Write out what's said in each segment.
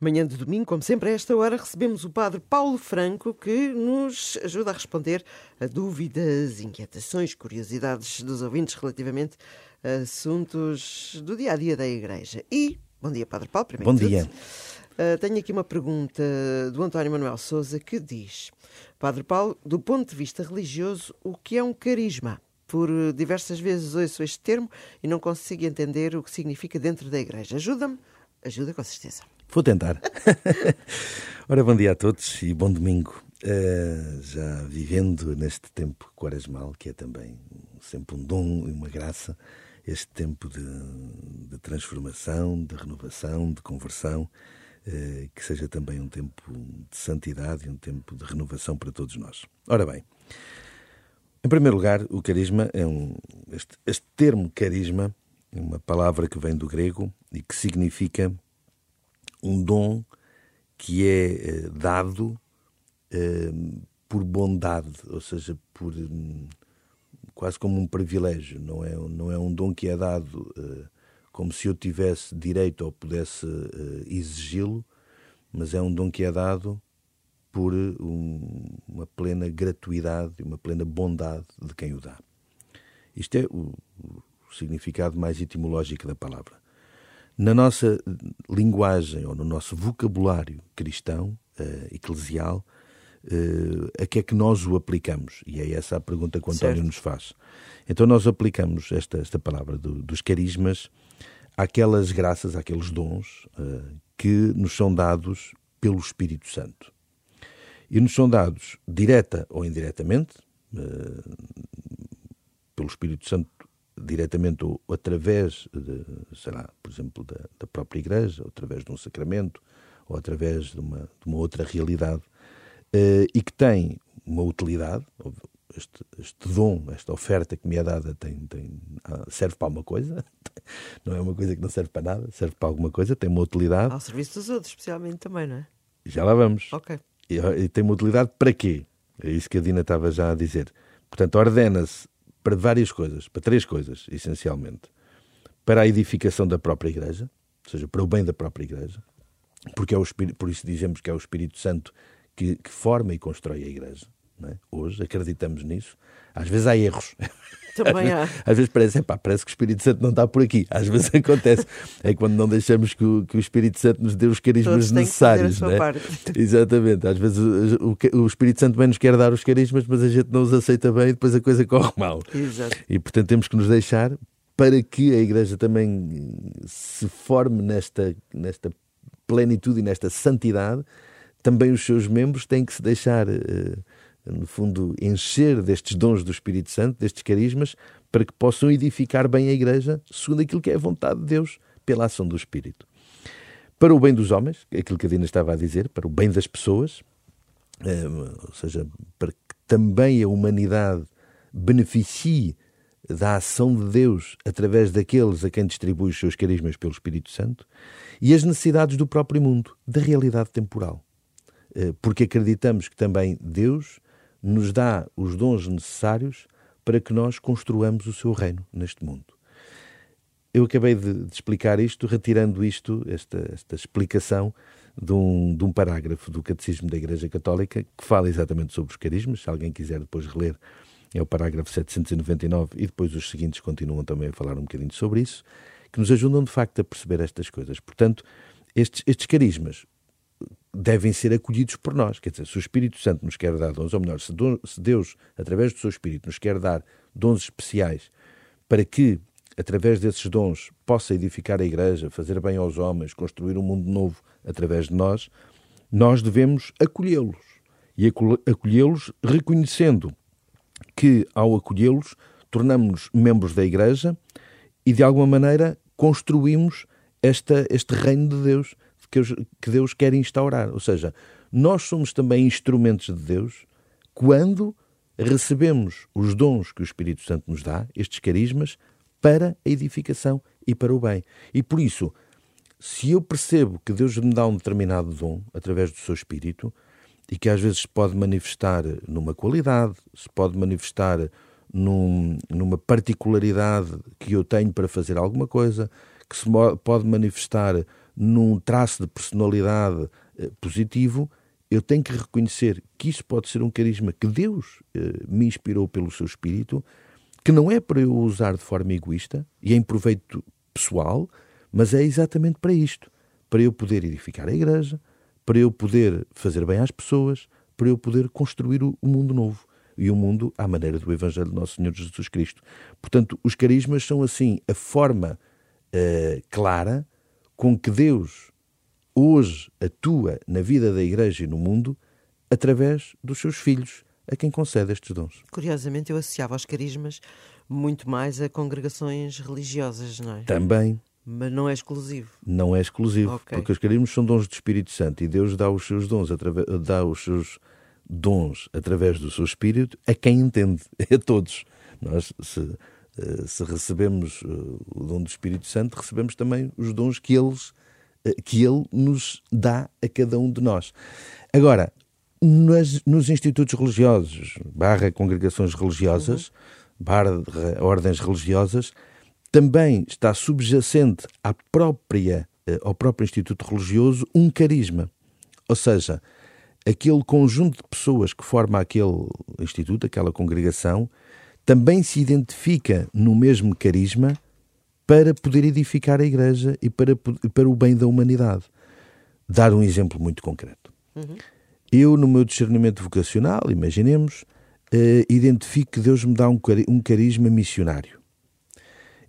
Manhã de domingo, como sempre, a esta hora, recebemos o Padre Paulo Franco, que nos ajuda a responder a dúvidas, inquietações, curiosidades dos ouvintes relativamente a assuntos do dia a dia da Igreja. E, bom dia, Padre Paulo, primeiro Bom dia. Uh, tenho aqui uma pergunta do António Manuel Souza que diz: Padre Paulo, do ponto de vista religioso, o que é um carisma? Por diversas vezes ouço este termo e não consigo entender o que significa dentro da Igreja. Ajuda-me? Ajuda com certeza. Vou tentar. Ora, bom dia a todos e bom domingo. Uh, já vivendo neste tempo quaresmal, que é também sempre um dom e uma graça, este tempo de, de transformação, de renovação, de conversão, uh, que seja também um tempo de santidade e um tempo de renovação para todos nós. Ora bem, em primeiro lugar, o carisma é um. Este, este termo carisma é uma palavra que vem do grego e que significa um dom que é eh, dado eh, por bondade, ou seja, por hum, quase como um privilégio. Não é, não é um dom que é dado eh, como se eu tivesse direito ou pudesse exigi-lo, mas é um dom que é dado por um, uma plena gratuidade, uma plena bondade de quem o dá. Isto é o significado mais etimológico da palavra. Na nossa linguagem ou no nosso vocabulário cristão, uh, eclesial, uh, a que é que nós o aplicamos? E é essa a pergunta que o António certo. nos faz. Então nós aplicamos esta, esta palavra do, dos carismas àquelas graças, àqueles dons uh, que nos são dados pelo Espírito Santo. E nos são dados direta ou indiretamente, pelo Espírito Santo diretamente ou através, de, sei lá, por exemplo, da, da, própria Igreja, ou através de um sacramento, ou através de uma, de uma outra realidade, uh, e que tem uma utilidade. Este, este, dom, esta oferta que me é dada, tem, tem, ah, serve para alguma coisa, não é uma coisa que não serve para nada, serve para alguma coisa, tem uma utilidade. Ao serviço dos outros, especialmente também, não é? Já lá vamos. Ok. E, e tem uma utilidade para quê? É isso que a Dina estava já a dizer. Portanto, ordena-se para várias coisas, para três coisas, essencialmente. Para a edificação da própria Igreja, ou seja, para o bem da própria Igreja, porque é o Espírito, por isso dizemos que é o Espírito Santo que, que forma e constrói a Igreja. É? Hoje acreditamos nisso. Às vezes há erros. Também há. Às vezes parece, epá, parece que o Espírito Santo não está por aqui. Às vezes acontece. É quando não deixamos que o, que o Espírito Santo nos dê os carismas necessários. Não é? Exatamente. Às vezes o, o, o, Espírito Santo bem nos quer dar os carismas, mas a gente não os aceita bem e depois a coisa corre mal. Exato. E portanto temos que nos deixar para que a Igreja também se forme nesta, nesta plenitude e nesta santidade. Também os seus membros têm que se deixar. Uh, no fundo, encher destes dons do Espírito Santo, destes carismas, para que possam edificar bem a Igreja, segundo aquilo que é a vontade de Deus, pela ação do Espírito. Para o bem dos homens, aquilo que a Dina estava a dizer, para o bem das pessoas, eh, ou seja, para que também a humanidade beneficie da ação de Deus através daqueles a quem distribui os seus carismas pelo Espírito Santo, e as necessidades do próprio mundo, da realidade temporal. Eh, porque acreditamos que também Deus nos dá os dons necessários para que nós construamos o seu reino neste mundo. Eu acabei de, de explicar isto, retirando isto, esta, esta explicação, de um, de um parágrafo do Catecismo da Igreja Católica que fala exatamente sobre os carismas. Se alguém quiser depois reler, é o parágrafo 799 e depois os seguintes continuam também a falar um bocadinho sobre isso, que nos ajudam de facto a perceber estas coisas. Portanto, estes, estes carismas, devem ser acolhidos por nós. Quer dizer, se o Espírito Santo nos quer dar dons, ou melhor, se Deus, através do seu Espírito, nos quer dar dons especiais para que, através desses dons, possa edificar a Igreja, fazer bem aos homens, construir um mundo novo através de nós, nós devemos acolhê-los. E acolhê-los reconhecendo que, ao acolhê-los, tornamos-nos membros da Igreja e, de alguma maneira, construímos esta, este reino de Deus que Deus quer instaurar. Ou seja, nós somos também instrumentos de Deus quando recebemos os dons que o Espírito Santo nos dá, estes carismas, para a edificação e para o bem. E por isso, se eu percebo que Deus me dá um determinado dom através do seu Espírito, e que às vezes se pode manifestar numa qualidade, se pode manifestar num, numa particularidade que eu tenho para fazer alguma coisa, que se pode manifestar num traço de personalidade eh, positivo, eu tenho que reconhecer que isso pode ser um carisma que Deus eh, me inspirou pelo seu espírito, que não é para eu usar de forma egoísta e em proveito pessoal, mas é exatamente para isto, para eu poder edificar a igreja, para eu poder fazer bem às pessoas, para eu poder construir o mundo novo e o mundo à maneira do Evangelho de Nosso Senhor Jesus Cristo. Portanto, os carismas são assim a forma uh, clara com que Deus hoje atua na vida da Igreja e no mundo através dos seus filhos, a quem concede estes dons. Curiosamente, eu associava os carismas muito mais a congregações religiosas, não é? Também. Mas não é exclusivo. Não é exclusivo, okay. porque os carismas são dons do Espírito Santo e Deus dá os seus dons, através, dá os seus dons através do seu Espírito a quem entende, a todos. Nós, se, se recebemos eh, o dom do Espírito Santo, recebemos também os dons que, eles, eh, que Ele nos dá a cada um de nós. Agora, nas, nos institutos religiosos, barra congregações religiosas, uhum. barra ordens religiosas, também está subjacente à própria, ao próprio instituto religioso um carisma. Ou seja, aquele conjunto de pessoas que forma aquele instituto, aquela congregação, também se identifica no mesmo carisma para poder edificar a igreja e para, para o bem da humanidade. Dar um exemplo muito concreto. Uhum. Eu, no meu discernimento vocacional, imaginemos, eh, identifico que Deus me dá um, um carisma missionário.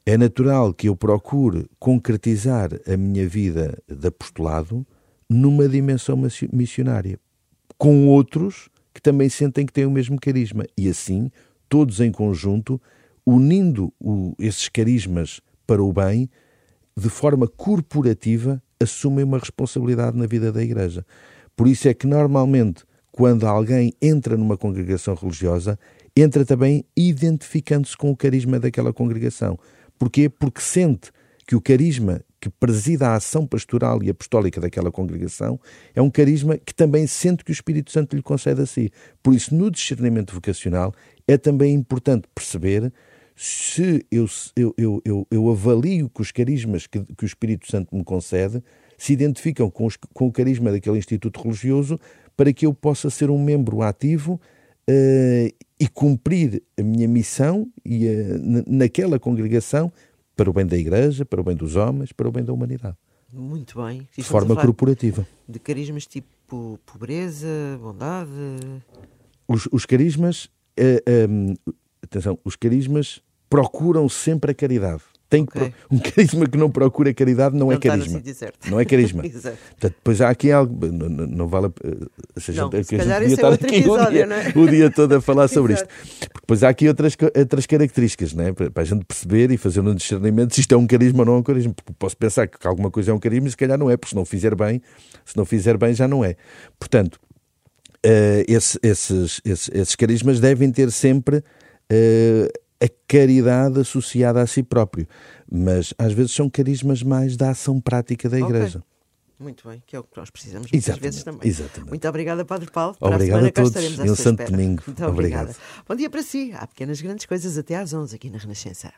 É natural que eu procure concretizar a minha vida de apostolado numa dimensão missionária com outros que também sentem que têm o mesmo carisma. E assim, todos em conjunto, unindo o, esses carismas para o bem, de forma corporativa, assumem uma responsabilidade na vida da Igreja. Por isso é que, normalmente, quando alguém entra numa congregação religiosa, entra também identificando-se com o carisma daquela congregação. Porquê? Porque sente que o carisma que presida a ação pastoral e apostólica daquela congregação é um carisma que também sente que o Espírito Santo lhe concede a si. Por isso, no discernimento vocacional, é também importante perceber se eu, eu, eu, eu, eu avalio que os carismas que, que, o Espírito Santo me concede se identificam com, os, com o carisma daquele instituto religioso para que eu possa ser um membro ativo uh, e cumprir a minha missão e, uh, naquela congregação para o bem da Igreja, para o bem dos homens, para o bem da humanidade. Muito bem. De forma corporativa. De carismas tipo pobreza, bondade. Os, os carismas, eh, eh, atenção, os carismas procuram sempre a caridade. Tem okay. um carisma que não procura caridade não, é não é carisma. Não é carisma. Portanto, depois há aqui algo. Não, não, não vale. Seja, não, que a gente devia estar é aqui episódio, o, dia, é? o dia todo a falar sobre isto. Porque depois há aqui outras, outras características, não é? para, para a gente perceber e fazer um discernimento se isto é um carisma ou não é um carisma. Porque posso pensar que alguma coisa é um carisma e se calhar não é, porque se não fizer bem, se não fizer bem já não é. Portanto, uh, esse, esses, esses, esses carismas devem ter sempre. Uh, a caridade associada a si próprio. Mas às vezes são carismas mais da ação prática da Igreja. Okay. Muito bem, que é o que nós precisamos muitas exatamente, vezes também. Exatamente. Muito obrigada, Padre Paulo. Para Obrigado a, semana, a todos. E um santo domingo. Muito obrigada. Bom dia para si. Há pequenas grandes coisas até às 11 aqui na Renascença.